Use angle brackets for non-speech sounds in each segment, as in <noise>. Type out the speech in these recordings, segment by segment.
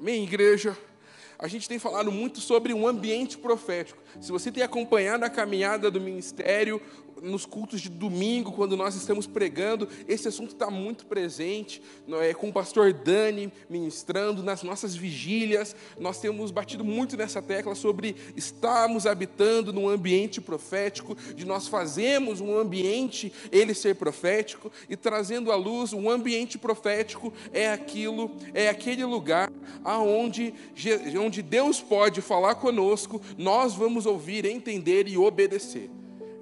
Amém, igreja? A gente tem falado muito sobre um ambiente profético. Se você tem acompanhado a caminhada do ministério, nos cultos de domingo, quando nós estamos pregando, esse assunto está muito presente, é, com o pastor Dani ministrando, nas nossas vigílias, nós temos batido muito nessa tecla sobre estarmos habitando num ambiente profético, de nós fazemos um ambiente, ele ser profético, e trazendo à luz um ambiente profético é aquilo, é aquele lugar aonde, onde Deus pode falar conosco, nós vamos ouvir, entender e obedecer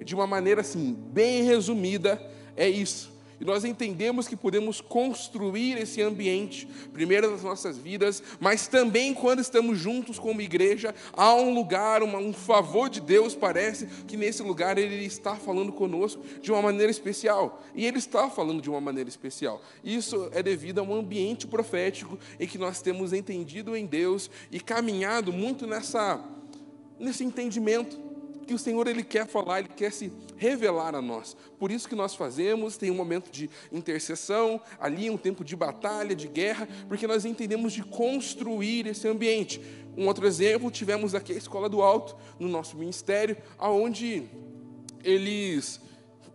de uma maneira assim, bem resumida, é isso. E nós entendemos que podemos construir esse ambiente, primeiro nas nossas vidas, mas também quando estamos juntos como igreja, há um lugar, uma, um favor de Deus, parece que nesse lugar Ele está falando conosco de uma maneira especial. E Ele está falando de uma maneira especial. Isso é devido a um ambiente profético em que nós temos entendido em Deus e caminhado muito nessa, nesse entendimento que o Senhor ele quer falar, ele quer se revelar a nós. Por isso que nós fazemos, tem um momento de intercessão, ali um tempo de batalha, de guerra, porque nós entendemos de construir esse ambiente. Um outro exemplo, tivemos aqui a Escola do Alto, no nosso ministério, aonde eles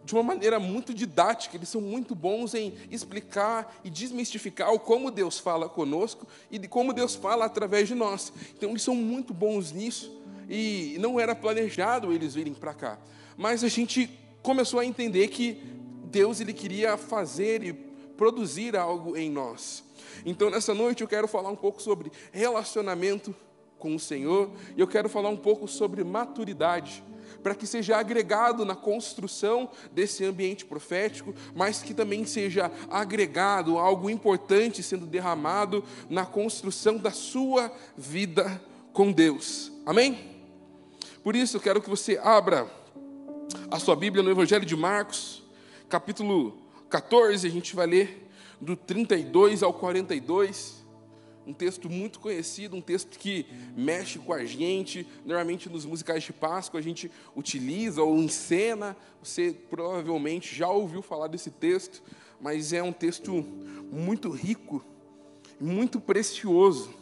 de uma maneira muito didática, eles são muito bons em explicar e desmistificar o como Deus fala conosco e de como Deus fala através de nós. Então, eles são muito bons nisso e não era planejado eles virem para cá. Mas a gente começou a entender que Deus ele queria fazer e produzir algo em nós. Então nessa noite eu quero falar um pouco sobre relacionamento com o Senhor e eu quero falar um pouco sobre maturidade para que seja agregado na construção desse ambiente profético, mas que também seja agregado algo importante sendo derramado na construção da sua vida com Deus. Amém? Por isso, eu quero que você abra a sua Bíblia no Evangelho de Marcos, capítulo 14, a gente vai ler do 32 ao 42. Um texto muito conhecido, um texto que mexe com a gente. Normalmente nos musicais de Páscoa a gente utiliza ou encena. Você provavelmente já ouviu falar desse texto, mas é um texto muito rico, muito precioso.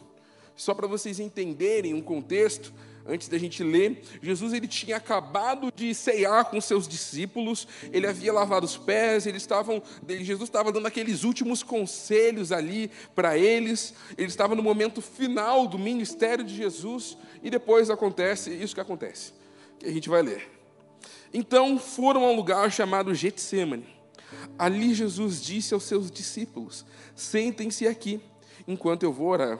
Só para vocês entenderem um contexto, antes da gente ler, Jesus ele tinha acabado de ceiar com seus discípulos, ele havia lavado os pés, eles estavam, Jesus estava dando aqueles últimos conselhos ali para eles, ele estava no momento final do ministério de Jesus, e depois acontece isso que acontece, que a gente vai ler. Então foram a um lugar chamado Getsemane. Ali Jesus disse aos seus discípulos: Sentem-se aqui, enquanto eu vou orar.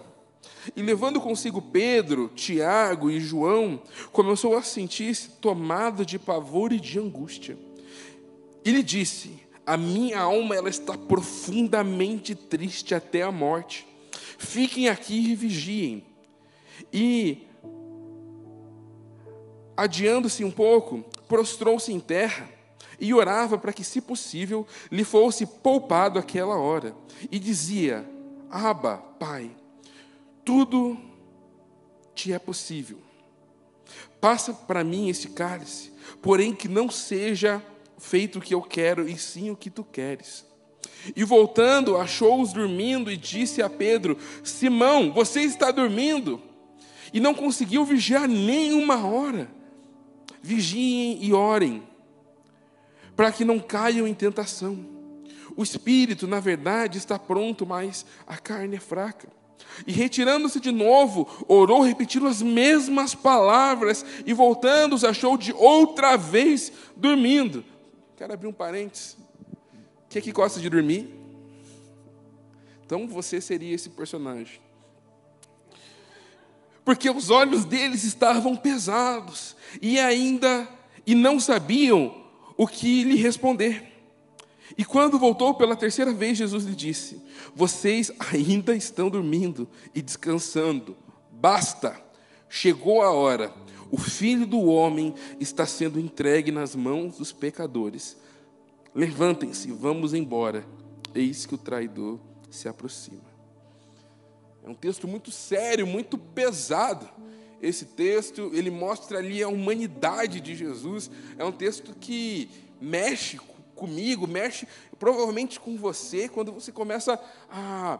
E levando consigo Pedro, Tiago e João, começou a sentir-se tomado de pavor e de angústia. E lhe disse: A minha alma ela está profundamente triste até a morte. Fiquem aqui e vigiem. E adiando-se um pouco, prostrou-se em terra e orava para que, se possível, lhe fosse poupado aquela hora. E dizia: Aba, Pai, tudo te é possível. Passa para mim esse cálice, porém que não seja feito o que eu quero, e sim o que tu queres. E voltando, achou-os dormindo e disse a Pedro: Simão, você está dormindo e não conseguiu vigiar nem uma hora. Vigiem e orem, para que não caiam em tentação. O espírito, na verdade, está pronto, mas a carne é fraca. E retirando-se de novo, orou repetindo as mesmas palavras, e voltando, os achou de outra vez dormindo. Quero abrir um parênteses. Quem é que gosta de dormir? Então você seria esse personagem. Porque os olhos deles estavam pesados, e ainda e não sabiam o que lhe responder. E quando voltou pela terceira vez, Jesus lhe disse: Vocês ainda estão dormindo e descansando. Basta, chegou a hora. O filho do homem está sendo entregue nas mãos dos pecadores. Levantem-se, vamos embora. Eis que o traidor se aproxima. É um texto muito sério, muito pesado. Esse texto, ele mostra ali a humanidade de Jesus. É um texto que mexe comigo, mexe provavelmente com você, quando você começa a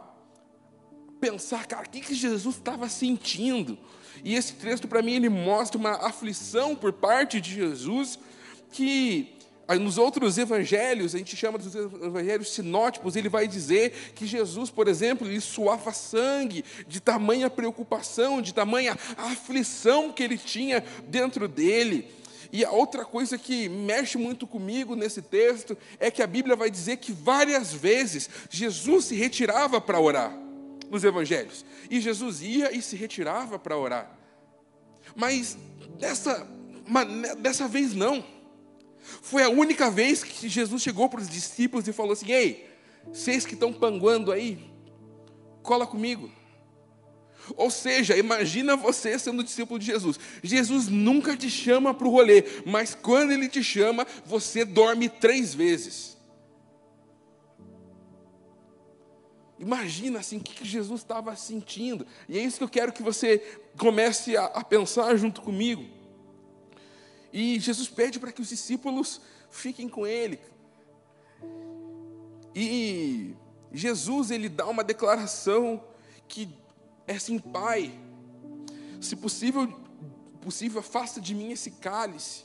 pensar, cara, o que, que Jesus estava sentindo? E esse texto, para mim, ele mostra uma aflição por parte de Jesus que nos outros evangelhos, a gente chama dos evangelhos sinótipos, ele vai dizer que Jesus, por exemplo, ele suava sangue de tamanha preocupação, de tamanha aflição que ele tinha dentro dele. E a outra coisa que mexe muito comigo nesse texto é que a Bíblia vai dizer que várias vezes Jesus se retirava para orar nos evangelhos. E Jesus ia e se retirava para orar. Mas dessa, dessa vez não. Foi a única vez que Jesus chegou para os discípulos e falou assim: Ei, vocês que estão panguando aí, cola comigo. Ou seja, imagina você sendo discípulo de Jesus. Jesus nunca te chama para o rolê, mas quando ele te chama, você dorme três vezes. Imagina assim o que Jesus estava sentindo. E é isso que eu quero que você comece a, a pensar junto comigo. E Jesus pede para que os discípulos fiquem com ele. E Jesus ele dá uma declaração que é assim, Pai, se possível, possível afasta de mim esse cálice.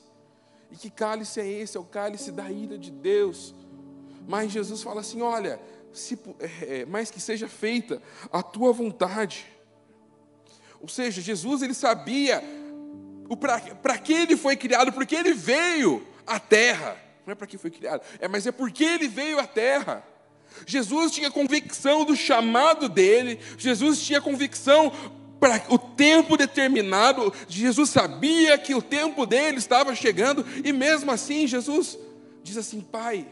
E que cálice é esse? É o cálice da ira de Deus. Mas Jesus fala assim: olha, se, é, mais que seja feita a tua vontade. Ou seja, Jesus ele sabia para que ele foi criado, porque ele veio à terra. Não é para que foi criado, é, mas é porque ele veio à terra. Jesus tinha convicção do chamado dele, Jesus tinha convicção para o tempo determinado, Jesus sabia que o tempo dele estava chegando, e mesmo assim Jesus diz assim: Pai,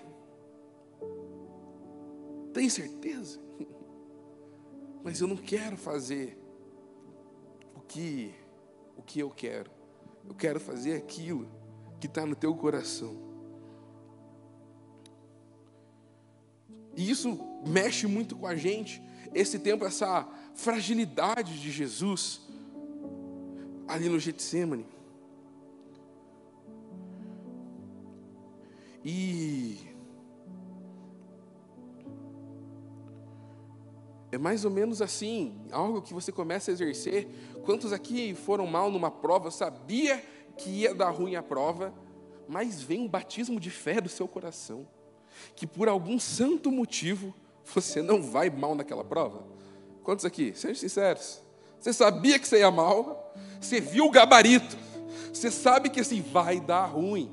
tem certeza? <laughs> Mas eu não quero fazer o que, o que eu quero. Eu quero fazer aquilo que está no teu coração. E isso mexe muito com a gente. Esse tempo, essa fragilidade de Jesus ali no Getsemane. E é mais ou menos assim, algo que você começa a exercer Quantos aqui foram mal numa prova, sabia que ia dar ruim a prova, mas vem um batismo de fé do seu coração, que por algum santo motivo você não vai mal naquela prova? Quantos aqui? Sejam sinceros. Você sabia que você ia mal, você viu o gabarito, você sabe que assim vai dar ruim,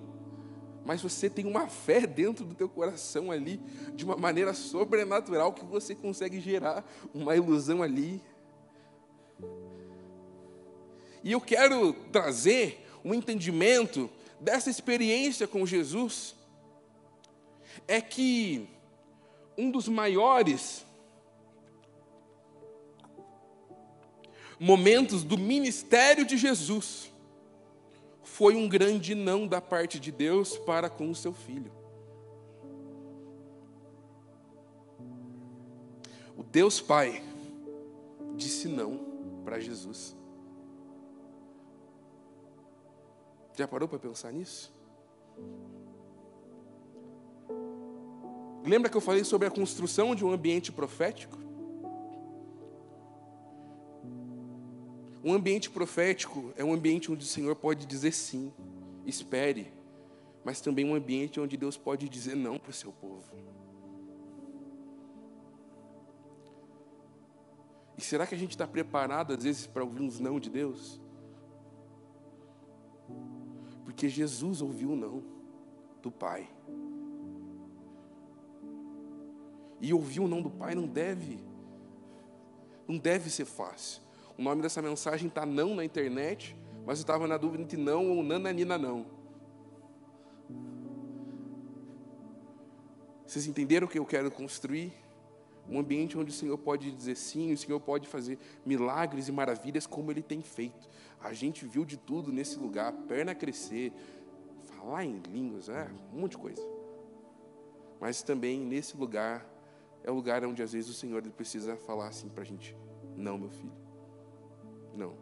mas você tem uma fé dentro do teu coração ali, de uma maneira sobrenatural que você consegue gerar uma ilusão ali e eu quero trazer um entendimento dessa experiência com Jesus. É que um dos maiores momentos do ministério de Jesus foi um grande não da parte de Deus para com o seu filho. O Deus Pai disse não para Jesus. Já parou para pensar nisso? Lembra que eu falei sobre a construção de um ambiente profético? Um ambiente profético é um ambiente onde o Senhor pode dizer sim, espere, mas também um ambiente onde Deus pode dizer não para o seu povo. E será que a gente está preparado, às vezes, para ouvir uns não de Deus? Porque Jesus ouviu o não do Pai. E ouvir o não do Pai não deve, não deve ser fácil. O nome dessa mensagem está não na internet, mas eu estava na dúvida entre não ou nananina não. Vocês entenderam o que eu quero construir? Um ambiente onde o Senhor pode dizer sim, o Senhor pode fazer milagres e maravilhas como Ele tem feito. A gente viu de tudo nesse lugar, perna crescer, falar em línguas, é, um monte de coisa. Mas também nesse lugar é o lugar onde às vezes o Senhor precisa falar assim para a gente: não, meu filho, não.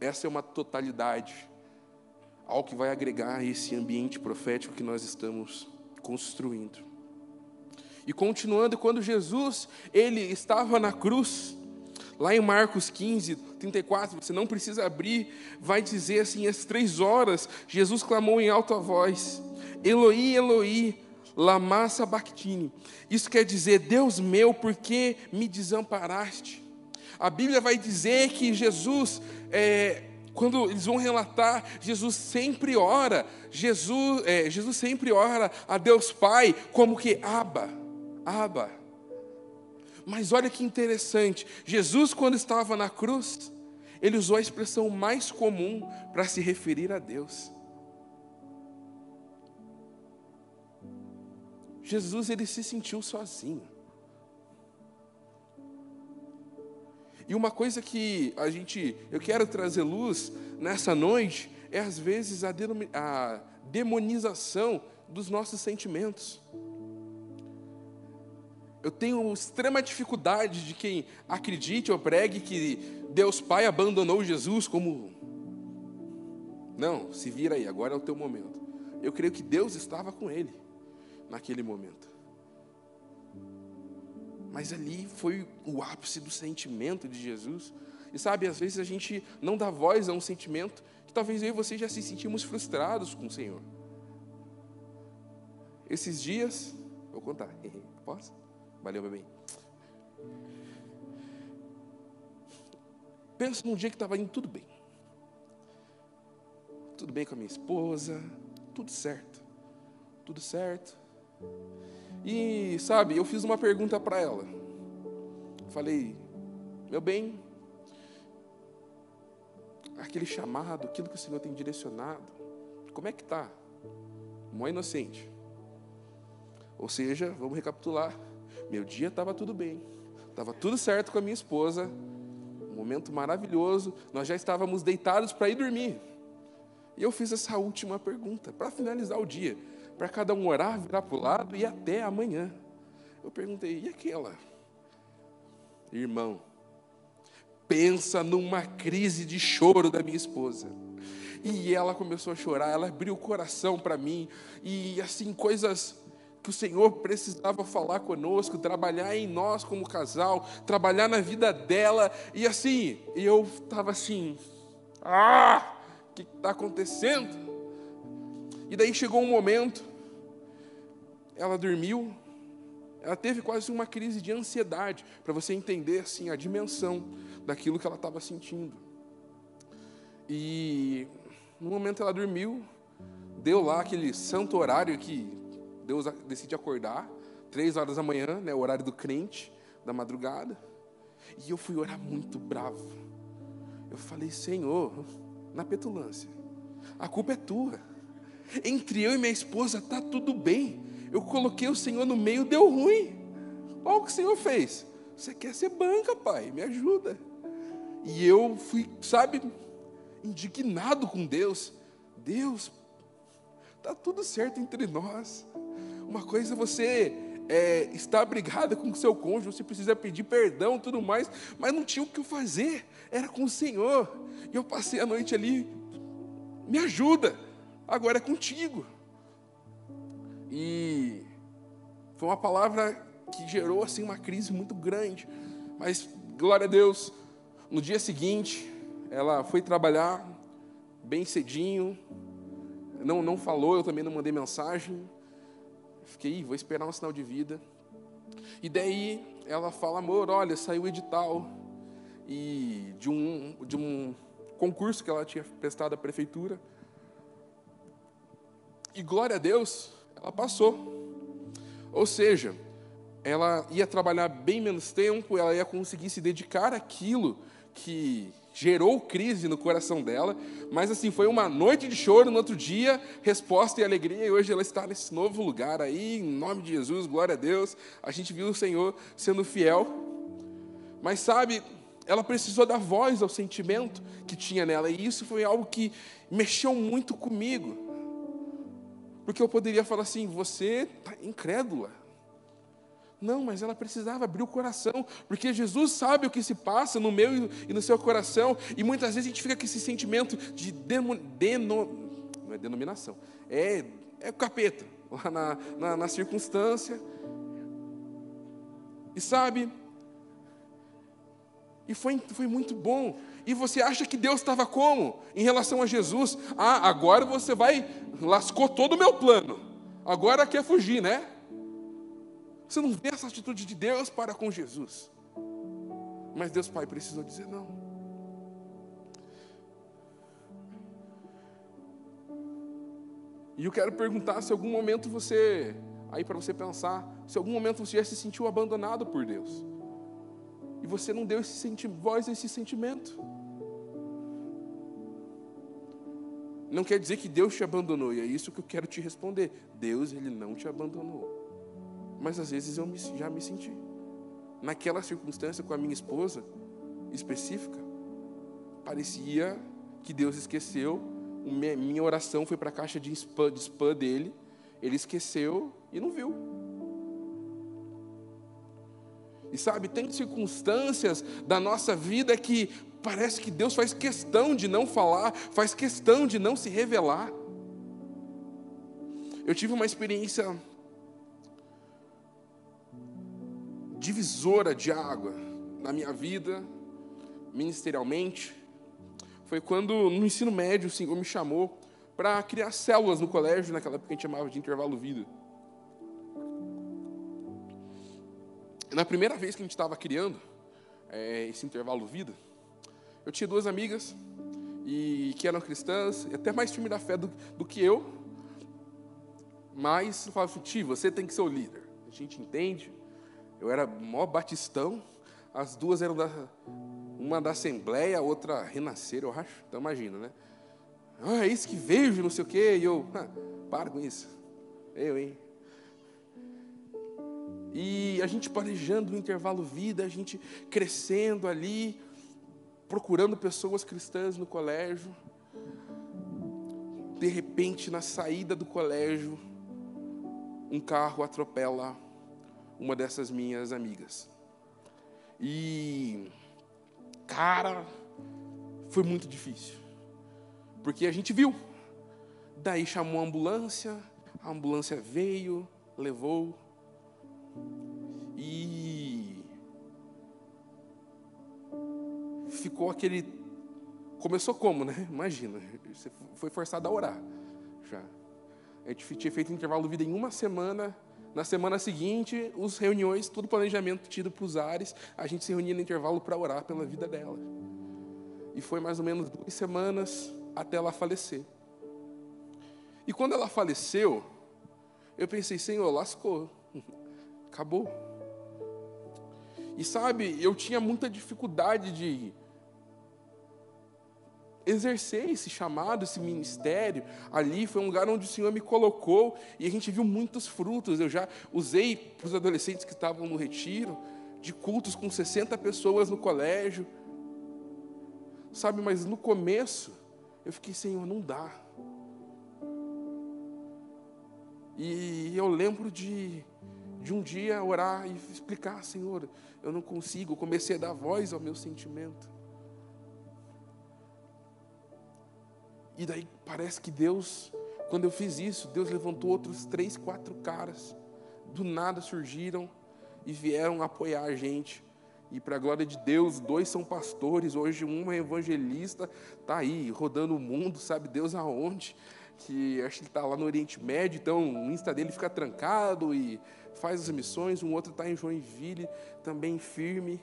Essa é uma totalidade ao que vai agregar esse ambiente profético que nós estamos construindo. E continuando, quando Jesus, ele estava na cruz, lá em Marcos 15, 34, você não precisa abrir, vai dizer assim, às três horas, Jesus clamou em alta voz, Eloi, Eloi, lama sabachthani. Isso quer dizer, Deus meu, por que me desamparaste? A Bíblia vai dizer que Jesus, é, quando eles vão relatar, Jesus sempre ora, Jesus, é, Jesus sempre ora a Deus Pai como que Abba, Abba. Mas olha que interessante, Jesus quando estava na cruz, ele usou a expressão mais comum para se referir a Deus. Jesus ele se sentiu sozinho. E uma coisa que a gente, eu quero trazer luz nessa noite é às vezes a, a demonização dos nossos sentimentos. Eu tenho extrema dificuldade de quem acredite ou pregue que Deus Pai abandonou Jesus como. Não, se vira aí, agora é o teu momento. Eu creio que Deus estava com ele naquele momento. Mas ali foi o ápice do sentimento de Jesus. E sabe, às vezes a gente não dá voz a um sentimento que talvez eu e você já se sentimos frustrados com o Senhor. Esses dias, vou contar, <laughs> posso? Valeu, bebê. Pensa num dia que estava indo tudo bem. Tudo bem com a minha esposa, tudo certo. Tudo certo. E, sabe, eu fiz uma pergunta para ela. Falei, meu bem, aquele chamado, aquilo que o Senhor tem direcionado, como é que está? Mó inocente. Ou seja, vamos recapitular. Meu dia estava tudo bem, estava tudo certo com a minha esposa, um momento maravilhoso, nós já estávamos deitados para ir dormir. E eu fiz essa última pergunta, para finalizar o dia para cada um orar, virar para o lado e até amanhã. Eu perguntei, e aquela? Irmão, pensa numa crise de choro da minha esposa. E ela começou a chorar, ela abriu o coração para mim, e assim, coisas que o Senhor precisava falar conosco, trabalhar em nós como casal, trabalhar na vida dela, e assim, eu estava assim, ah, o que está acontecendo? E daí chegou um momento ela dormiu, ela teve quase uma crise de ansiedade, para você entender assim a dimensão daquilo que ela estava sentindo. E no momento ela dormiu, deu lá aquele santo horário que Deus decide acordar, três horas da manhã, né, o horário do crente, da madrugada. E eu fui orar muito bravo. Eu falei, Senhor, na petulância, a culpa é tua. Entre eu e minha esposa está tudo bem. Eu coloquei o Senhor no meio, deu ruim. Olha o que o Senhor fez. Você quer ser banca, pai? Me ajuda. E eu fui, sabe, indignado com Deus. Deus, está tudo certo entre nós. Uma coisa é você é, está brigada com o seu cônjuge, você precisa pedir perdão tudo mais, mas não tinha o que fazer, era com o Senhor. E eu passei a noite ali, me ajuda, agora é contigo. E foi uma palavra que gerou assim uma crise muito grande. Mas glória a Deus, no dia seguinte, ela foi trabalhar bem cedinho. Não não falou, eu também não mandei mensagem. Fiquei, vou esperar um sinal de vida. E daí ela fala: "Amor, olha, saiu o edital e de um de um concurso que ela tinha prestado à prefeitura. E glória a Deus, ela passou. Ou seja, ela ia trabalhar bem menos tempo, ela ia conseguir se dedicar àquilo que gerou crise no coração dela, mas assim, foi uma noite de choro, no outro dia, resposta e alegria, e hoje ela está nesse novo lugar aí, em nome de Jesus, glória a Deus, a gente viu o Senhor sendo fiel, mas sabe, ela precisou dar voz ao sentimento que tinha nela, e isso foi algo que mexeu muito comigo, porque eu poderia falar assim: você está incrédula. Não, mas ela precisava abrir o coração, porque Jesus sabe o que se passa no meu e no seu coração, e muitas vezes a gente fica com esse sentimento de deno, deno, não é denominação, é, é capeta, <laughs> lá na, na, na circunstância. E sabe, e foi, foi muito bom. E você acha que Deus estava como? Em relação a Jesus? Ah, agora você vai, lascou todo o meu plano. Agora quer fugir, né? Você não vê essa atitude de Deus para com Jesus. Mas Deus Pai precisou dizer não. E eu quero perguntar se algum momento você, aí para você pensar, se algum momento você já se sentiu abandonado por Deus. E você não deu esse voz a esse sentimento. Não quer dizer que Deus te abandonou, e é isso que eu quero te responder. Deus, Ele não te abandonou. Mas às vezes eu me, já me senti. Naquela circunstância com a minha esposa específica, parecia que Deus esqueceu. Minha oração foi para a caixa de spam, de spam dele, ele esqueceu e não viu. E sabe, tem circunstâncias da nossa vida que parece que Deus faz questão de não falar, faz questão de não se revelar. Eu tive uma experiência divisora de água na minha vida, ministerialmente, foi quando no ensino médio o Senhor me chamou para criar células no colégio, naquela época a gente chamava de intervalo vida. Na primeira vez que a gente estava criando é, esse intervalo vida, eu tinha duas amigas e que eram cristãs, e até mais firme da fé do, do que eu, mas eu falava assim, Ti, você tem que ser o líder. A gente entende, eu era mó batistão, as duas eram da. Uma da Assembleia, a outra renascer, eu acho. Então imagina, né? Ah, é isso que vejo, não sei o quê. E eu, ah, para com isso. Eu, hein? E a gente planejando o intervalo vida, a gente crescendo ali, procurando pessoas cristãs no colégio. De repente, na saída do colégio, um carro atropela uma dessas minhas amigas. E, cara, foi muito difícil. Porque a gente viu. Daí chamou a ambulância, a ambulância veio, levou. E ficou aquele. Começou como, né? Imagina, você foi forçado a orar. Já. A gente tinha feito intervalo de vida em uma semana na semana seguinte, os reuniões, todo planejamento tido para os ares, a gente se reunia no intervalo para orar pela vida dela. E foi mais ou menos duas semanas até ela falecer. E quando ela faleceu, eu pensei, Senhor, lascou, acabou. E sabe, eu tinha muita dificuldade de exercer esse chamado, esse ministério. Ali foi um lugar onde o Senhor me colocou e a gente viu muitos frutos. Eu já usei para os adolescentes que estavam no retiro, de cultos com 60 pessoas no colégio. Sabe, mas no começo eu fiquei, Senhor, não dá. E eu lembro de, de um dia orar e explicar, Senhor, eu não consigo. Comecei a dar voz ao meu sentimento. E daí parece que Deus, quando eu fiz isso, Deus levantou outros três, quatro caras. Do nada surgiram e vieram apoiar a gente. E para a glória de Deus, dois são pastores, hoje um é evangelista, está aí rodando o mundo, sabe Deus aonde? Que acho que ele está lá no Oriente Médio, então o Insta dele fica trancado e faz as missões. Um outro está em Joinville, também firme.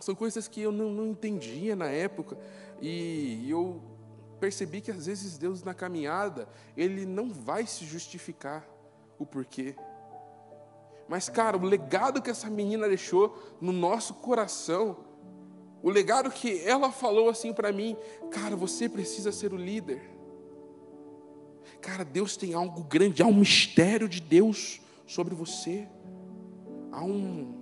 São coisas que eu não, não entendia na época. E eu percebi que às vezes Deus na caminhada, Ele não vai se justificar o porquê. Mas, cara, o legado que essa menina deixou no nosso coração, o legado que ela falou assim para mim, cara, você precisa ser o líder. Cara, Deus tem algo grande, há um mistério de Deus sobre você. Há um,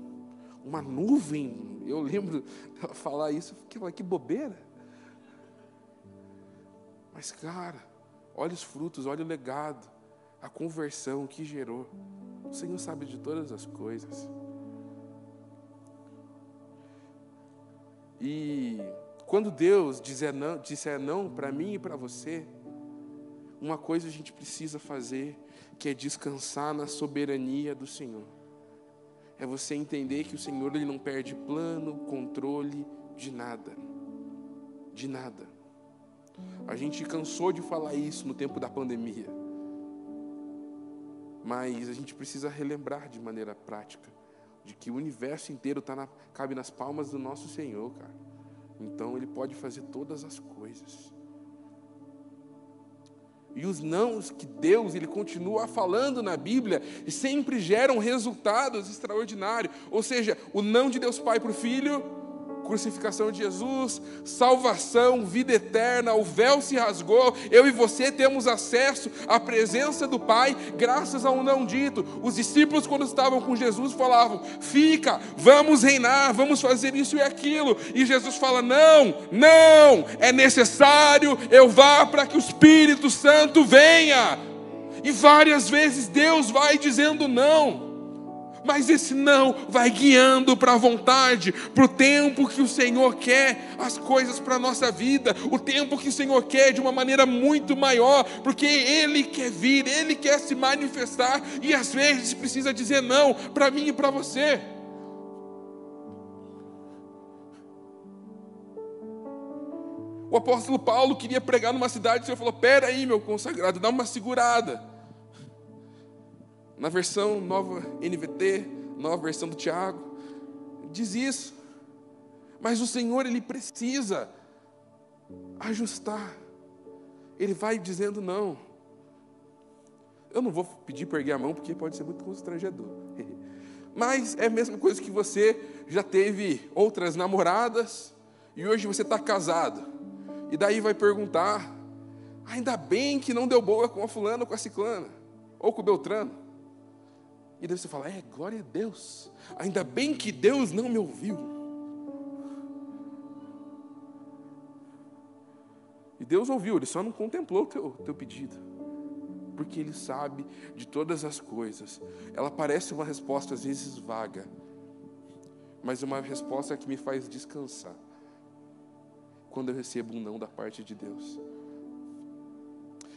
uma nuvem. Eu lembro <laughs> dela falar isso, fiquei, que bobeira. Mas, cara, olha os frutos, olha o legado, a conversão que gerou. O Senhor sabe de todas as coisas. E quando Deus disser não, disser não para mim e para você, uma coisa a gente precisa fazer, que é descansar na soberania do Senhor. é você entender que o Senhor ele não perde plano, controle de nada. De nada. A gente cansou de falar isso no tempo da pandemia. Mas a gente precisa relembrar de maneira prática de que o universo inteiro tá na, cabe nas palmas do nosso Senhor, cara. Então Ele pode fazer todas as coisas. E os nãos que Deus ele continua falando na Bíblia sempre geram resultados extraordinários. Ou seja, o não de Deus Pai para o Filho crucificação de Jesus, salvação, vida eterna, o véu se rasgou, eu e você temos acesso à presença do Pai, graças a um não dito. Os discípulos, quando estavam com Jesus, falavam: Fica, vamos reinar, vamos fazer isso e aquilo. E Jesus fala: Não, não, é necessário eu vá para que o Espírito Santo venha. E várias vezes Deus vai dizendo não. Mas esse não vai guiando para a vontade, para o tempo que o Senhor quer as coisas para a nossa vida, o tempo que o Senhor quer de uma maneira muito maior, porque Ele quer vir, Ele quer se manifestar, e às vezes precisa dizer não para mim e para você. O apóstolo Paulo queria pregar numa cidade, o Senhor falou: Pera aí, meu consagrado, dá uma segurada na versão nova NVT, nova versão do Tiago, diz isso. Mas o Senhor, Ele precisa ajustar. Ele vai dizendo não. Eu não vou pedir para erguer a mão, porque pode ser muito constrangedor. <laughs> Mas é a mesma coisa que você já teve outras namoradas e hoje você está casado. E daí vai perguntar: ainda bem que não deu boa com a fulana ou com a ciclana, ou com o Beltrano. E daí você fala: É, glória a Deus. Ainda bem que Deus não me ouviu. E Deus ouviu, Ele só não contemplou o teu, teu pedido. Porque Ele sabe de todas as coisas. Ela parece uma resposta às vezes vaga, mas uma resposta que me faz descansar. Quando eu recebo um não da parte de Deus.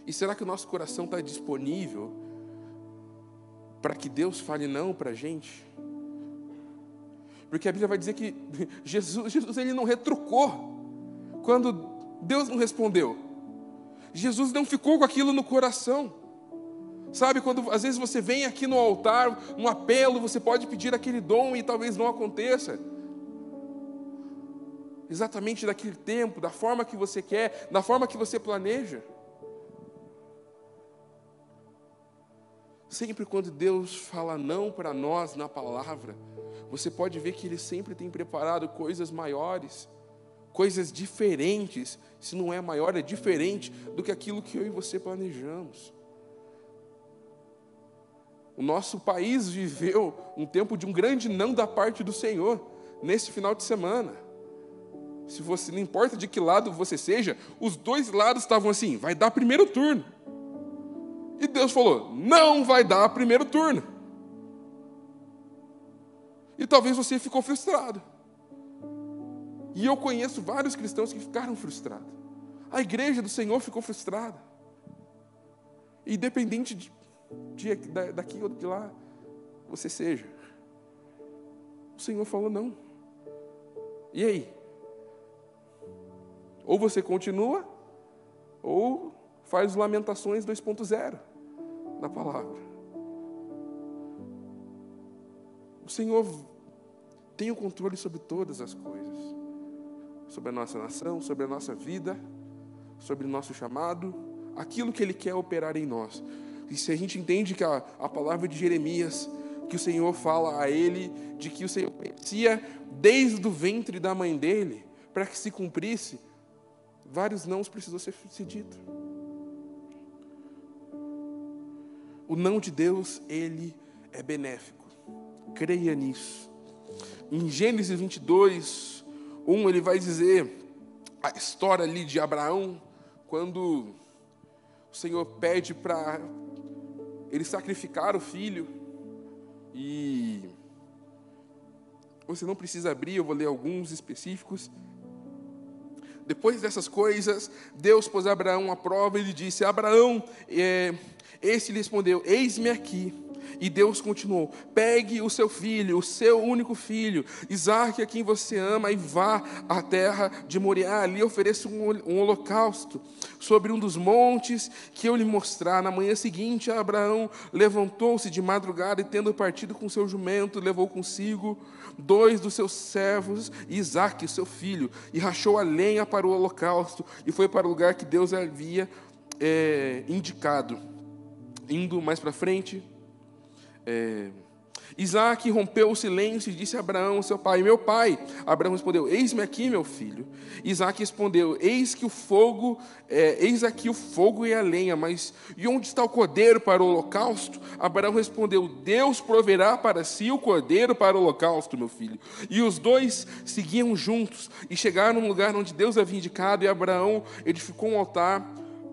E será que o nosso coração está disponível para que Deus fale não para a gente? Porque a Bíblia vai dizer que <laughs> Jesus, Jesus ele não retrucou quando Deus não respondeu. Jesus não ficou com aquilo no coração. Sabe, quando às vezes você vem aqui no altar, um apelo, você pode pedir aquele dom e talvez não aconteça. Exatamente daquele tempo, da forma que você quer, da forma que você planeja. Sempre quando Deus fala não para nós na palavra, você pode ver que Ele sempre tem preparado coisas maiores, coisas diferentes. Se não é maior, é diferente do que aquilo que eu e você planejamos. O nosso país viveu um tempo de um grande não da parte do Senhor nesse final de semana. Se você não importa de que lado você seja, os dois lados estavam assim, vai dar primeiro turno. E Deus falou: não vai dar primeiro turno. E talvez você ficou frustrado. E eu conheço vários cristãos que ficaram frustrados. A igreja do Senhor ficou frustrada. Independente de, de, daqui ou de lá você seja. O Senhor falou não. E aí? Ou você continua, ou faz Lamentações 2.0 na palavra. O Senhor tem o controle sobre todas as coisas, sobre a nossa nação, sobre a nossa vida, sobre o nosso chamado, aquilo que Ele quer operar em nós. E se a gente entende que a, a palavra de Jeremias, que o Senhor fala a ele, de que o Senhor conhecia desde o ventre da mãe dele, para que se cumprisse, vários nãos precisou ser, ser dito. O não de Deus, ele é benéfico. Creia nisso. Em Gênesis 22, 1, ele vai dizer a história ali de Abraão, quando o Senhor pede para ele sacrificar o filho. E você não precisa abrir, eu vou ler alguns específicos. Depois dessas coisas, Deus pôs Abraão à prova e lhe disse: Abraão, é, este lhe respondeu: Eis-me aqui. E Deus continuou: pegue o seu filho, o seu único filho, Isaac, a quem você ama, e vá à terra de Moriá. Ali ofereça um, holocausto sobre um dos montes que eu lhe mostrar. Na manhã seguinte, Abraão levantou-se de madrugada e, tendo partido com seu jumento, levou consigo dois dos seus servos Isaac, seu filho, e rachou a lenha para o holocausto e foi para o lugar que Deus havia é, indicado. Indo mais para frente, é, Isaac rompeu o silêncio e disse a Abraão, seu pai: Meu pai. Abraão respondeu: Eis-me aqui, meu filho. Isaac respondeu: Eis que o fogo, é, eis aqui o fogo e a lenha, mas e onde está o cordeiro para o holocausto? Abraão respondeu: Deus proverá para si o cordeiro para o holocausto, meu filho. E os dois seguiam juntos e chegaram no lugar onde Deus havia indicado, e Abraão edificou um altar,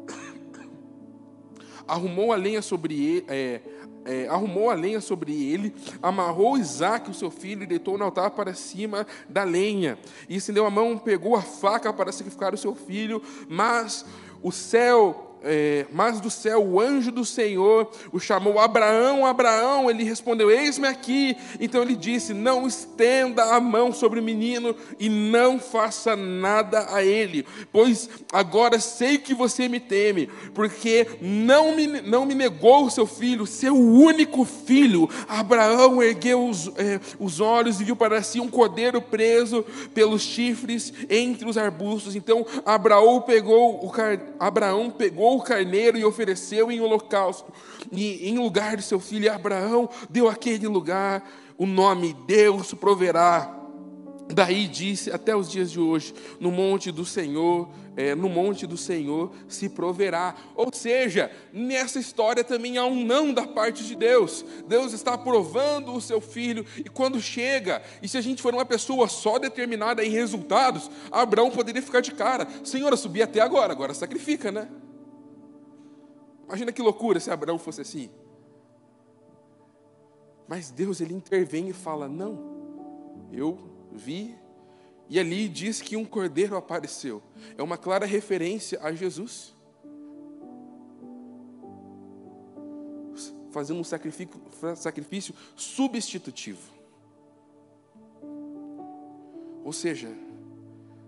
<coughs> arrumou a lenha sobre ele. É, é, arrumou a lenha sobre ele, amarrou Isaac, o seu filho, e deitou no altar para cima da lenha. E estendeu a mão, pegou a faca para sacrificar o seu filho, mas o céu é, mas do céu o anjo do Senhor o chamou Abraão, Abraão, ele respondeu: Eis-me aqui. Então ele disse: Não estenda a mão sobre o menino e não faça nada a ele, pois agora sei que você me teme, porque não me, não me negou o seu filho, seu único filho. Abraão ergueu os, é, os olhos e viu para si um cordeiro preso pelos chifres entre os arbustos. Então Abraão pegou o, Abraão pegou o carneiro e ofereceu em holocausto. E em lugar de seu filho Abraão, deu aquele lugar o nome Deus proverá. Daí disse até os dias de hoje, no monte do Senhor, é, no monte do Senhor se proverá. Ou seja, nessa história também há um não da parte de Deus. Deus está provando o seu filho e quando chega, e se a gente for uma pessoa só determinada em resultados, Abraão poderia ficar de cara. Senhor, eu subi até agora, agora sacrifica, né? Imagina que loucura se Abraão fosse assim. Mas Deus ele intervém e fala: "Não. Eu vi e ali diz que um cordeiro apareceu. É uma clara referência a Jesus. Fazendo um sacrifício, sacrifício substitutivo. Ou seja,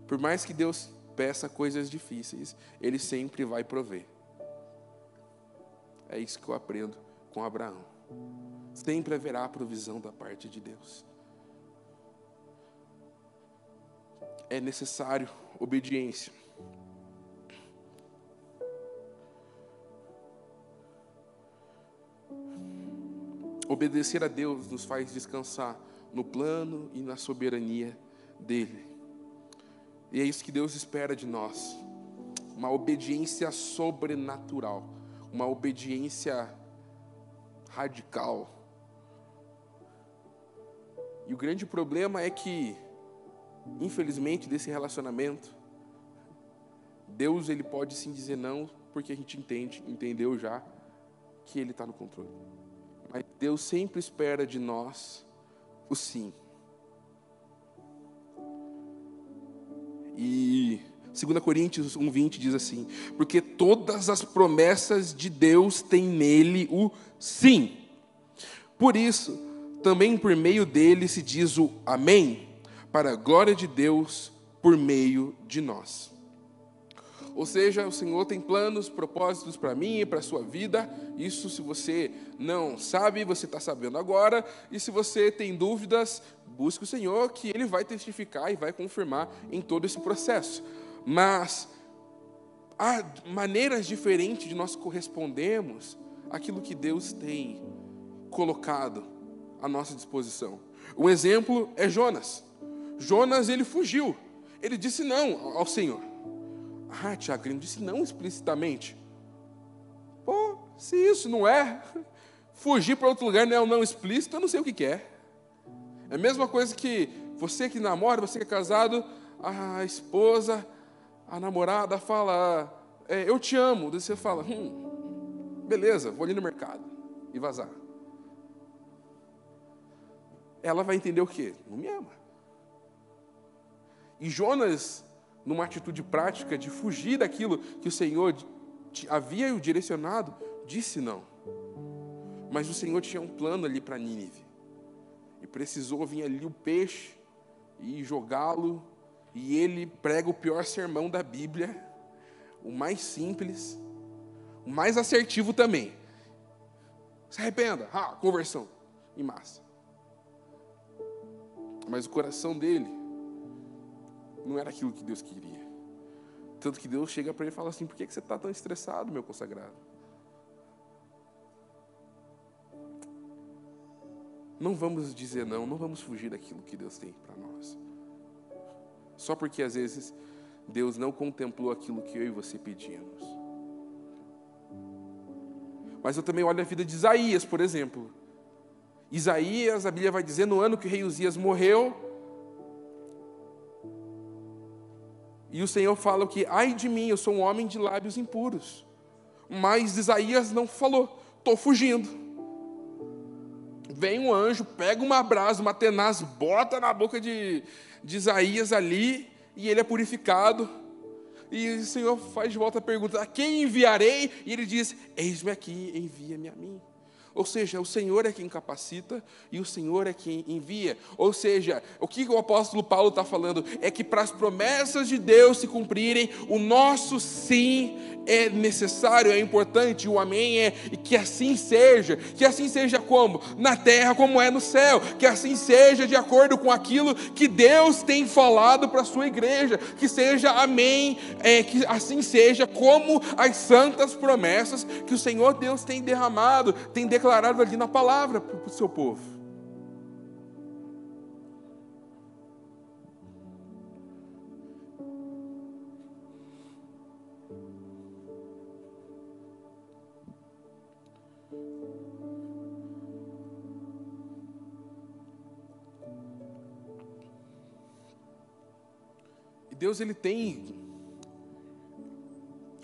por mais que Deus peça coisas difíceis, Ele sempre vai prover. É isso que eu aprendo com Abraão. Sempre haverá provisão da parte de Deus. É necessário obediência. Obedecer a Deus nos faz descansar no plano e na soberania dEle. E é isso que Deus espera de nós. Uma obediência sobrenatural uma obediência radical. E o grande problema é que, infelizmente, desse relacionamento, Deus ele pode sim dizer não, porque a gente entende, entendeu já que Ele está no controle. Mas Deus sempre espera de nós o sim. E 2 Coríntios 1,20 diz assim: Porque todas as promessas de Deus têm nele o sim. Por isso, também por meio dele se diz o Amém, para a glória de Deus por meio de nós. Ou seja, o Senhor tem planos, propósitos para mim e para a sua vida. Isso, se você não sabe, você está sabendo agora. E se você tem dúvidas, busque o Senhor, que Ele vai testificar e vai confirmar em todo esse processo mas há maneiras diferentes de nós correspondermos àquilo que Deus tem colocado à nossa disposição. Um exemplo é Jonas. Jonas, ele fugiu. Ele disse não ao Senhor. Ah, Tiago, ele não disse não explicitamente. Pô, se isso não é, fugir para outro lugar não é um não explícito, eu não sei o que é. É a mesma coisa que você que namora, você que é casado, a esposa a namorada fala, é, eu te amo. Daí você fala, hum, beleza, vou ali no mercado e vazar. Ela vai entender o quê? Não me ama. E Jonas, numa atitude prática de fugir daquilo que o Senhor havia o direcionado, disse não. Mas o Senhor tinha um plano ali para Nínive. E precisou vir ali o peixe e jogá-lo. E ele prega o pior sermão da Bíblia, o mais simples, o mais assertivo também. Se arrependa, ah, conversão, em massa. Mas o coração dele não era aquilo que Deus queria. Tanto que Deus chega para ele e fala assim: por que você está tão estressado, meu consagrado? Não vamos dizer não, não vamos fugir daquilo que Deus tem para nós. Só porque às vezes Deus não contemplou aquilo que eu e você pedíamos. Mas eu também olho a vida de Isaías, por exemplo. Isaías, a Bíblia vai dizer, no ano que o rei Uzias morreu, e o Senhor fala que, ai de mim, eu sou um homem de lábios impuros. Mas Isaías não falou, estou fugindo vem um anjo, pega uma brasa, uma tenaz, bota na boca de, de Isaías ali, e ele é purificado. E o Senhor faz de volta a pergunta: A quem enviarei? E ele diz: Eis-me aqui, envia-me a mim. Ou seja, o Senhor é quem capacita e o Senhor é quem envia. Ou seja, o que o apóstolo Paulo está falando é que para as promessas de Deus se cumprirem, o nosso sim é necessário, é importante, o amém é, e que assim seja, que assim seja como? Na terra como é no céu, que assim seja de acordo com aquilo que Deus tem falado para a sua igreja, que seja amém, é, que assim seja como as santas promessas que o Senhor Deus tem derramado, tem declarado ali na palavra para o seu povo. Deus ele tem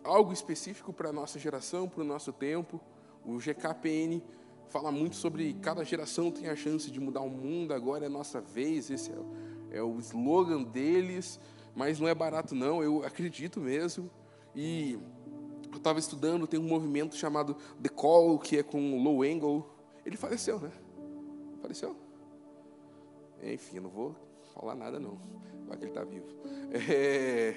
algo específico para a nossa geração, para o nosso tempo. O GKPN fala muito sobre cada geração tem a chance de mudar o mundo, agora é nossa vez, esse é, é o slogan deles, mas não é barato não, eu acredito mesmo. E eu estava estudando, tem um movimento chamado The Call, que é com Low Angle. Ele faleceu, né? Faleceu? Enfim, eu não vou falar nada não que ele está vivo. É,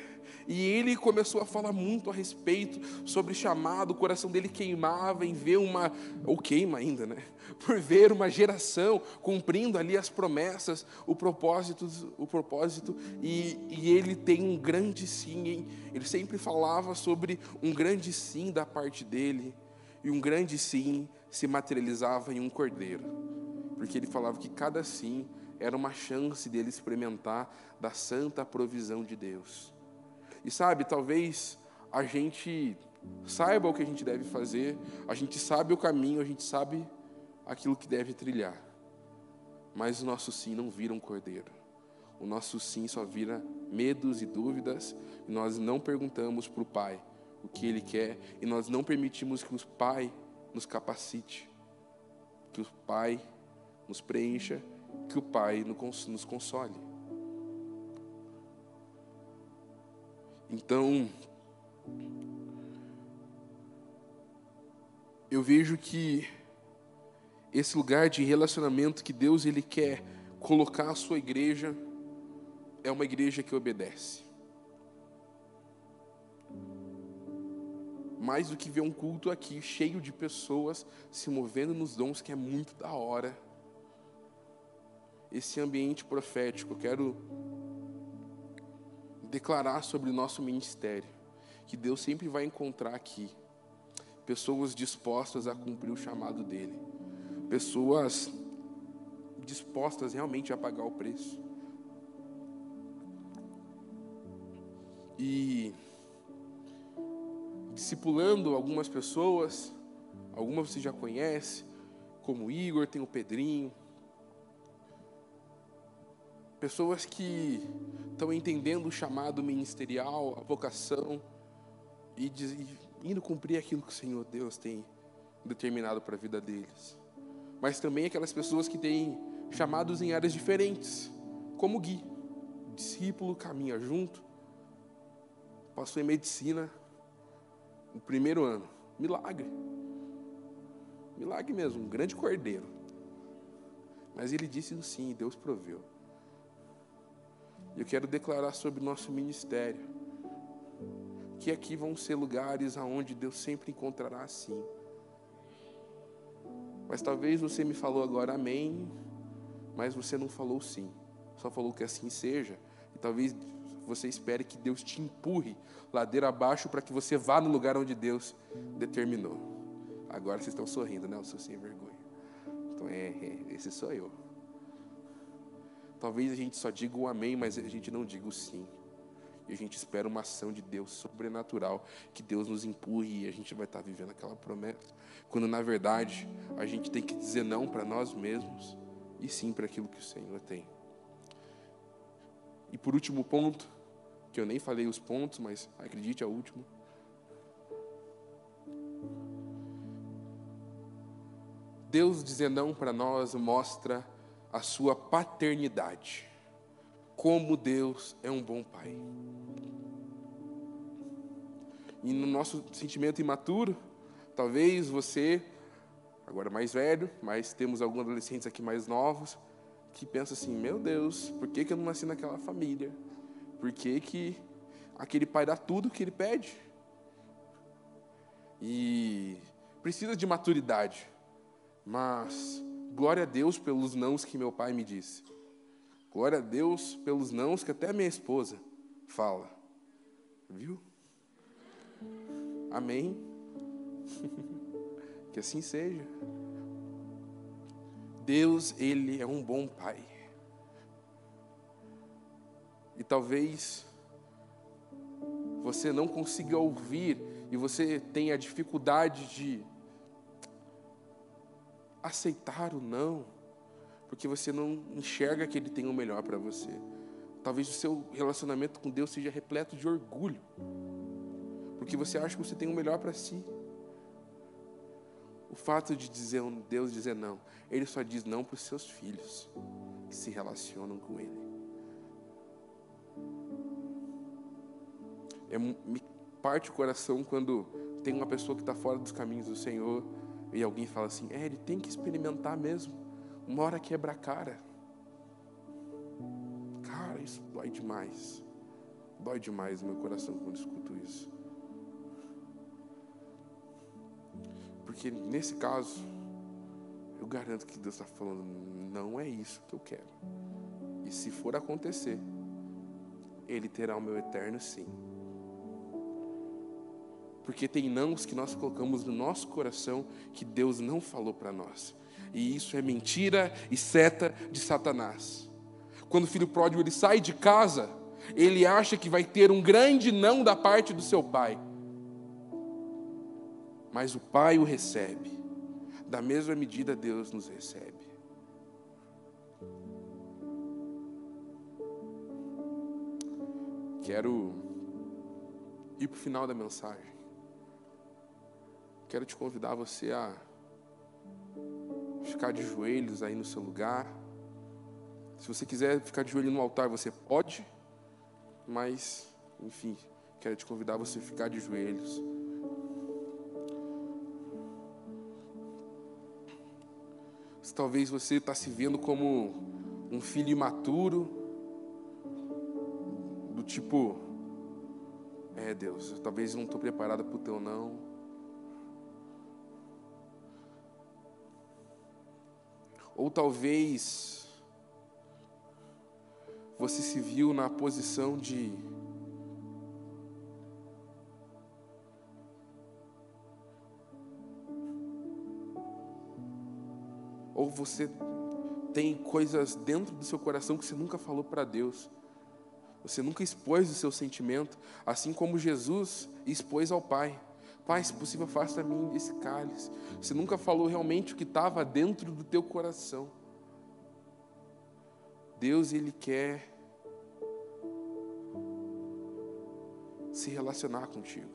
e ele começou a falar muito a respeito sobre chamado, o coração dele queimava em ver uma, ou queima ainda, né? Por ver uma geração cumprindo ali as promessas, o propósito, o propósito, e, e ele tem um grande sim, hein? ele sempre falava sobre um grande sim da parte dele, e um grande sim se materializava em um cordeiro, porque ele falava que cada sim era uma chance dele experimentar da santa provisão de Deus. E sabe, talvez a gente saiba o que a gente deve fazer, a gente sabe o caminho, a gente sabe aquilo que deve trilhar, mas o nosso sim não vira um cordeiro. O nosso sim só vira medos e dúvidas, e nós não perguntamos para o Pai o que Ele quer, e nós não permitimos que o Pai nos capacite, que o Pai nos preencha que o Pai nos console. Então, eu vejo que esse lugar de relacionamento que Deus ele quer colocar a sua igreja é uma igreja que obedece. Mais do que ver um culto aqui cheio de pessoas se movendo nos dons que é muito da hora esse ambiente profético, quero declarar sobre o nosso ministério, que Deus sempre vai encontrar aqui pessoas dispostas a cumprir o chamado dele, pessoas dispostas realmente a pagar o preço. E discipulando algumas pessoas, algumas você já conhece, como o Igor, tem o Pedrinho, Pessoas que estão entendendo o chamado ministerial, a vocação e, diz, e indo cumprir aquilo que o Senhor Deus tem determinado para a vida deles. Mas também aquelas pessoas que têm chamados em áreas diferentes, como Gui, discípulo, caminha junto, passou em medicina no primeiro ano, milagre. Milagre mesmo, um grande cordeiro. Mas ele disse sim, Deus proveu. Eu quero declarar sobre nosso ministério que aqui vão ser lugares aonde Deus sempre encontrará sim. Mas talvez você me falou agora amém, mas você não falou sim. Só falou que assim seja. E talvez você espere que Deus te empurre ladeira abaixo para que você vá no lugar onde Deus determinou. Agora vocês estão sorrindo, né? Eu sou sem vergonha. Então é, é esse sou eu. Talvez a gente só diga o amém, mas a gente não diga o sim. E a gente espera uma ação de Deus sobrenatural, que Deus nos empurre e a gente vai estar vivendo aquela promessa. Quando na verdade a gente tem que dizer não para nós mesmos e sim para aquilo que o Senhor tem. E por último ponto, que eu nem falei os pontos, mas acredite, é o último. Deus dizer não para nós mostra a sua paternidade. Como Deus é um bom pai. E no nosso sentimento imaturo, talvez você, agora mais velho, mas temos alguns adolescentes aqui mais novos, que pensa assim: meu Deus, por que, que eu não nasci naquela família? Por que, que aquele pai dá tudo que ele pede? E precisa de maturidade, mas glória a Deus pelos nãos que meu pai me disse. Glória a Deus pelos nãos que até minha esposa fala. Viu? Amém. <laughs> que assim seja. Deus, Ele é um bom Pai. E talvez você não consiga ouvir e você tenha dificuldade de aceitar o não, porque você não enxerga que Ele tem o melhor para você. Talvez o seu relacionamento com Deus seja repleto de orgulho, porque você acha que você tem o melhor para si. O fato de dizer Deus dizer não, Ele só diz não para os seus filhos que se relacionam com Ele. É, me parte o coração quando tem uma pessoa que está fora dos caminhos do Senhor e alguém fala assim: é, ele tem que experimentar mesmo. Uma hora quebra a cara. Cara, isso dói demais. Dói demais no meu coração quando escuto isso. Porque nesse caso, eu garanto que Deus está falando, não é isso que eu quero. E se for acontecer, Ele terá o meu eterno sim. Porque tem nãos que nós colocamos no nosso coração que Deus não falou para nós. E isso é mentira e seta de Satanás. Quando o filho pródigo ele sai de casa, ele acha que vai ter um grande não da parte do seu pai mas o Pai o recebe. Da mesma medida, Deus nos recebe. Quero ir para o final da mensagem. Quero te convidar você a ficar de joelhos aí no seu lugar. Se você quiser ficar de joelho no altar, você pode, mas, enfim, quero te convidar a você ficar de joelhos. Talvez você está se vendo como um filho imaturo, do tipo, é Deus, talvez não estou preparada para o teu não. Ou talvez você se viu na posição de Ou você tem coisas dentro do seu coração que você nunca falou para Deus. Você nunca expôs o seu sentimento, assim como Jesus expôs ao Pai. Pai, se possível, faça a mim esse cálice. Você nunca falou realmente o que estava dentro do teu coração. Deus, Ele quer se relacionar contigo.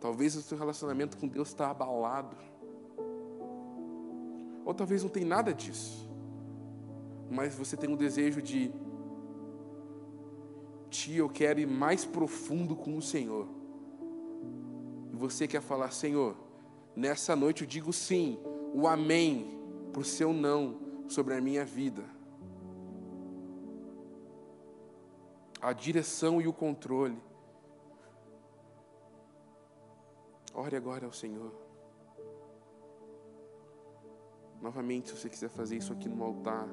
Talvez o seu relacionamento com Deus está abalado. Ou talvez não tem nada disso. Mas você tem um desejo de Tia, eu quero ir mais profundo com o Senhor. Você quer falar, Senhor, nessa noite eu digo sim, o amém para o seu não sobre a minha vida. A direção e o controle. Ore agora ao Senhor. Novamente, se você quiser fazer isso aqui no altar,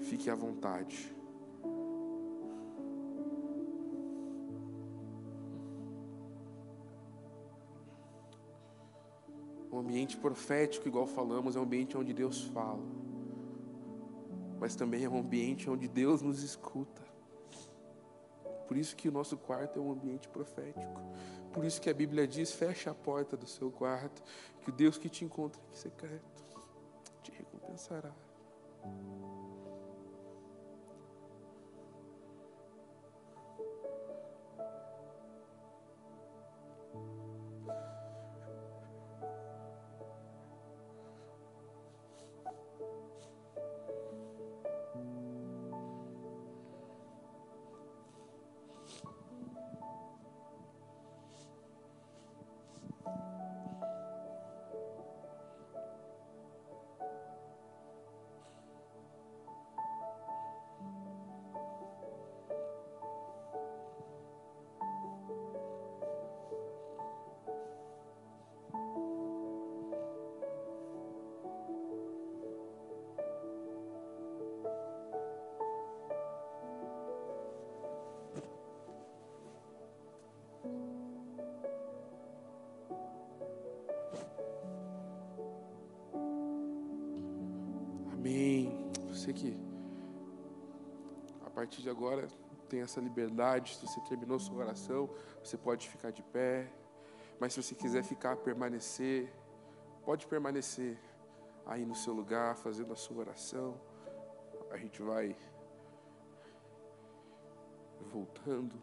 fique à vontade. Ambiente profético, igual falamos, é um ambiente onde Deus fala, mas também é um ambiente onde Deus nos escuta. Por isso que o nosso quarto é um ambiente profético. Por isso que a Bíblia diz: feche a porta do seu quarto, que o Deus que te encontra aqui secreto te recompensará. Você que a partir de agora tem essa liberdade, se você terminou sua oração, você pode ficar de pé. Mas se você quiser ficar, permanecer, pode permanecer aí no seu lugar, fazendo a sua oração. A gente vai voltando.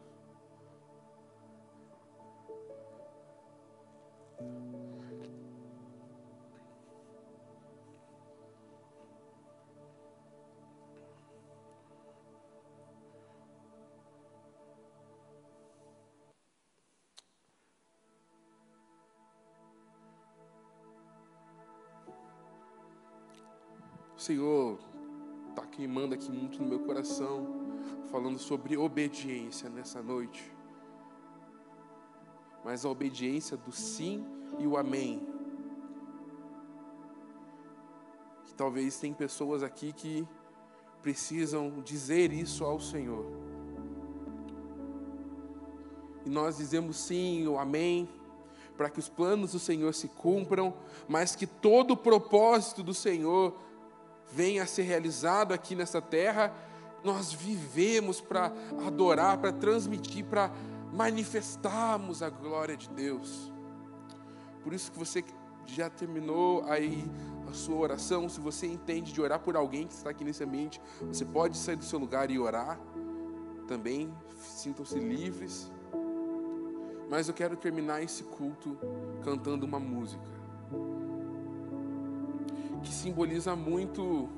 Senhor está queimando aqui muito no meu coração, falando sobre obediência nessa noite. Mas a obediência do sim e o amém. Que talvez tem pessoas aqui que precisam dizer isso ao Senhor. E nós dizemos sim, o amém, para que os planos do Senhor se cumpram, mas que todo o propósito do Senhor venha a ser realizado aqui nessa terra, nós vivemos para adorar, para transmitir, para manifestarmos a glória de Deus. Por isso que você já terminou aí a sua oração, se você entende de orar por alguém que está aqui nesse ambiente, você pode sair do seu lugar e orar. Também sintam-se livres. Mas eu quero terminar esse culto cantando uma música que simboliza muito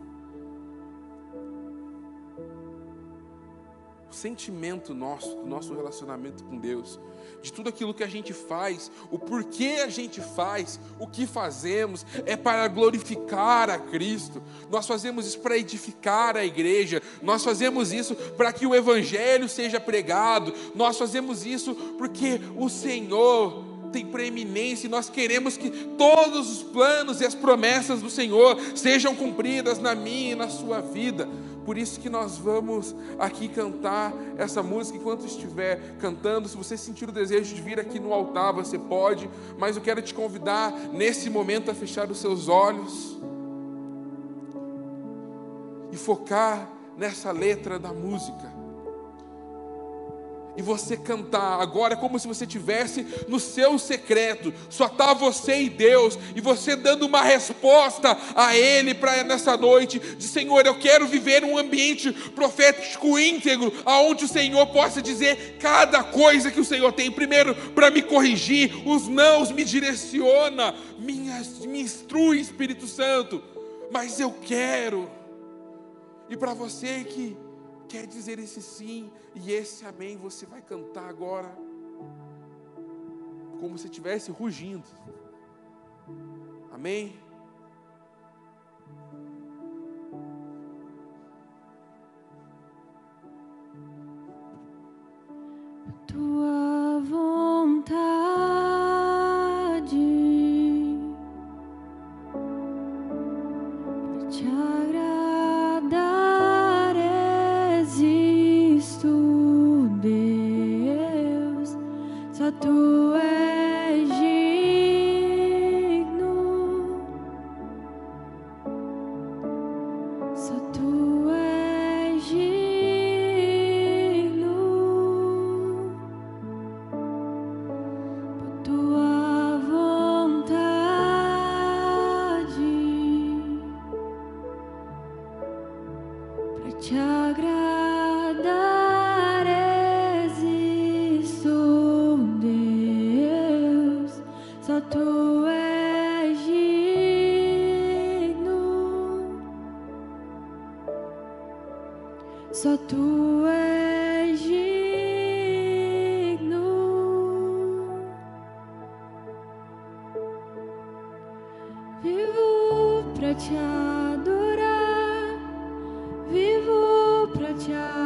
o sentimento nosso, do nosso relacionamento com Deus, de tudo aquilo que a gente faz, o porquê a gente faz, o que fazemos, é para glorificar a Cristo. Nós fazemos isso para edificar a igreja, nós fazemos isso para que o Evangelho seja pregado, nós fazemos isso porque o Senhor tem preeminência e nós queremos que todos os planos e as promessas do Senhor sejam cumpridas na minha e na sua vida. Por isso que nós vamos aqui cantar essa música enquanto estiver cantando. Se você sentir o desejo de vir aqui no altar, você pode, mas eu quero te convidar nesse momento a fechar os seus olhos e focar nessa letra da música e você cantar. Agora é como se você tivesse no seu secreto, só está você e Deus, e você dando uma resposta a Ele para nessa noite, de Senhor, eu quero viver um ambiente profético íntegro, aonde o Senhor possa dizer cada coisa que o Senhor tem. Primeiro, para me corrigir, os nãos me direciona, me instrui, Espírito Santo, mas eu quero. E para você que quer dizer esse sim e esse amém, você vai cantar agora, como se estivesse rugindo. Amém? Tua vontade Vivo pra te adorar, vivo pra te adorar,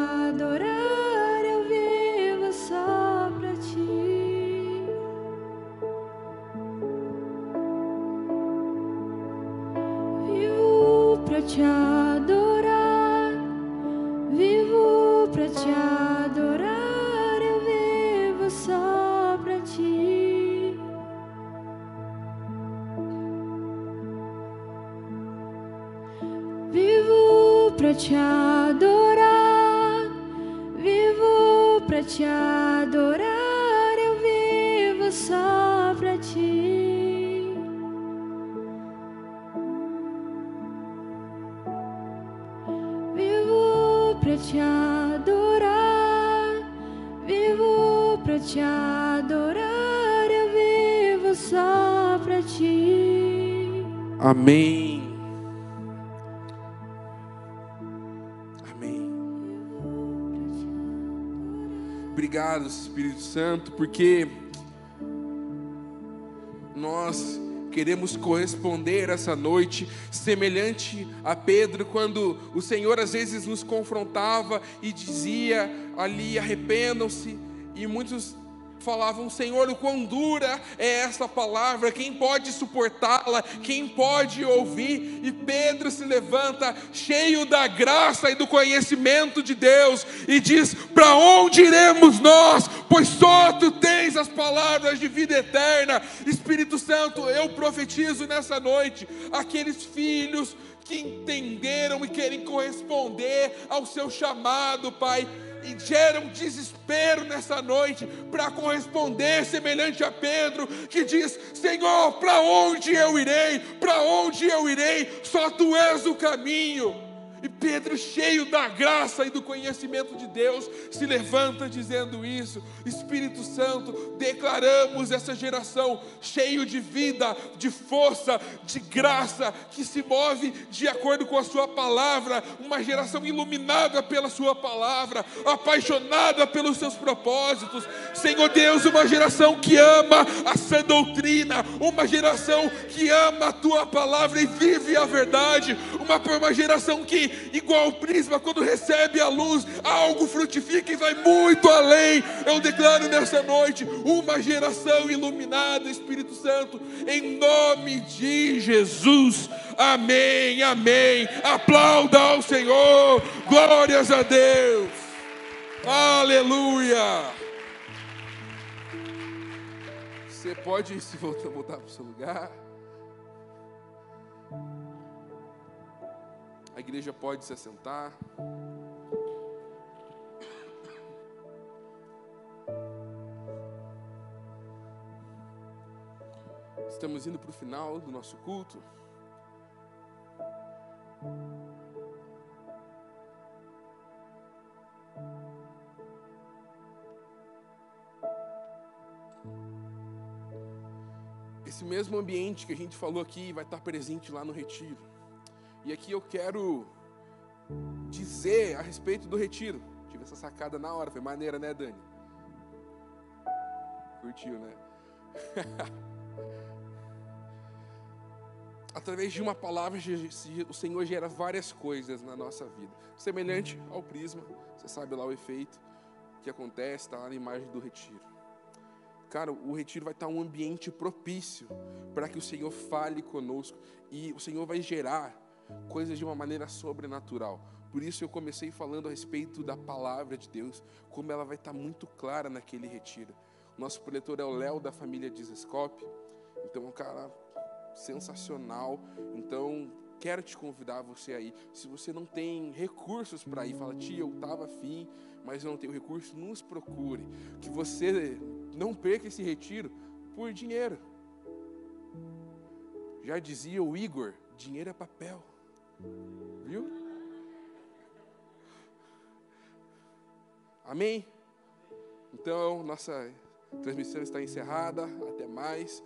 porque nós queremos corresponder essa noite, semelhante a Pedro, quando o Senhor às vezes nos confrontava e dizia ali: arrependam-se, e muitos falavam: Senhor, o quão dura é essa palavra, quem pode suportá-la, quem pode ouvir? E Pedro se levanta, cheio da graça e do conhecimento de Deus, e diz: Para onde iremos nós? Pois só tu tens as palavras de vida eterna. Espírito Santo, eu profetizo nessa noite, aqueles filhos que entenderam e querem corresponder ao seu chamado, Pai e geram desespero nessa noite para corresponder, semelhante a Pedro, que diz: Senhor, para onde eu irei? Para onde eu irei? Só tu és o caminho. E Pedro, cheio da graça e do conhecimento de Deus, se levanta dizendo isso. Espírito Santo, declaramos essa geração cheio de vida, de força, de graça, que se move de acordo com a Sua palavra, uma geração iluminada pela Sua palavra, apaixonada pelos Seus propósitos. Senhor Deus, uma geração que ama a sã doutrina, uma geração que ama a Tua palavra e vive a verdade, uma, uma geração que igual o prisma, quando recebe a luz, algo frutifica e vai muito além. Eu declaro nessa noite uma geração iluminada, Espírito Santo, em nome de Jesus. Amém, amém. Aplauda ao Senhor, glórias a Deus. Aleluia. Você pode se voltar, voltar para o seu lugar. A igreja pode se assentar. Estamos indo para o final do nosso culto. Esse mesmo ambiente que a gente falou aqui vai estar presente lá no retiro. E aqui eu quero dizer a respeito do retiro. Tive essa sacada na hora, foi maneira, né, Dani? Curtiu, né? <laughs> através de uma palavra, o Senhor gera várias coisas na nossa vida. Semelhante ao prisma, você sabe lá o efeito que acontece, está lá na imagem do retiro. Cara, o retiro vai estar um ambiente propício para que o Senhor fale conosco e o Senhor vai gerar coisas de uma maneira sobrenatural. Por isso eu comecei falando a respeito da palavra de Deus, como ela vai estar muito clara naquele retiro. Nosso preletor é o Léo da família Dizescope. Então, um cara sensacional. Então, quero te convidar você aí. Se você não tem recursos para ir, fala, tia, eu estava afim, mas eu não tenho recurso, nos procure. Que você não perca esse retiro por dinheiro. Já dizia o Igor, dinheiro é papel. Viu? Amém? Então, nossa transmissão está encerrada. Até mais.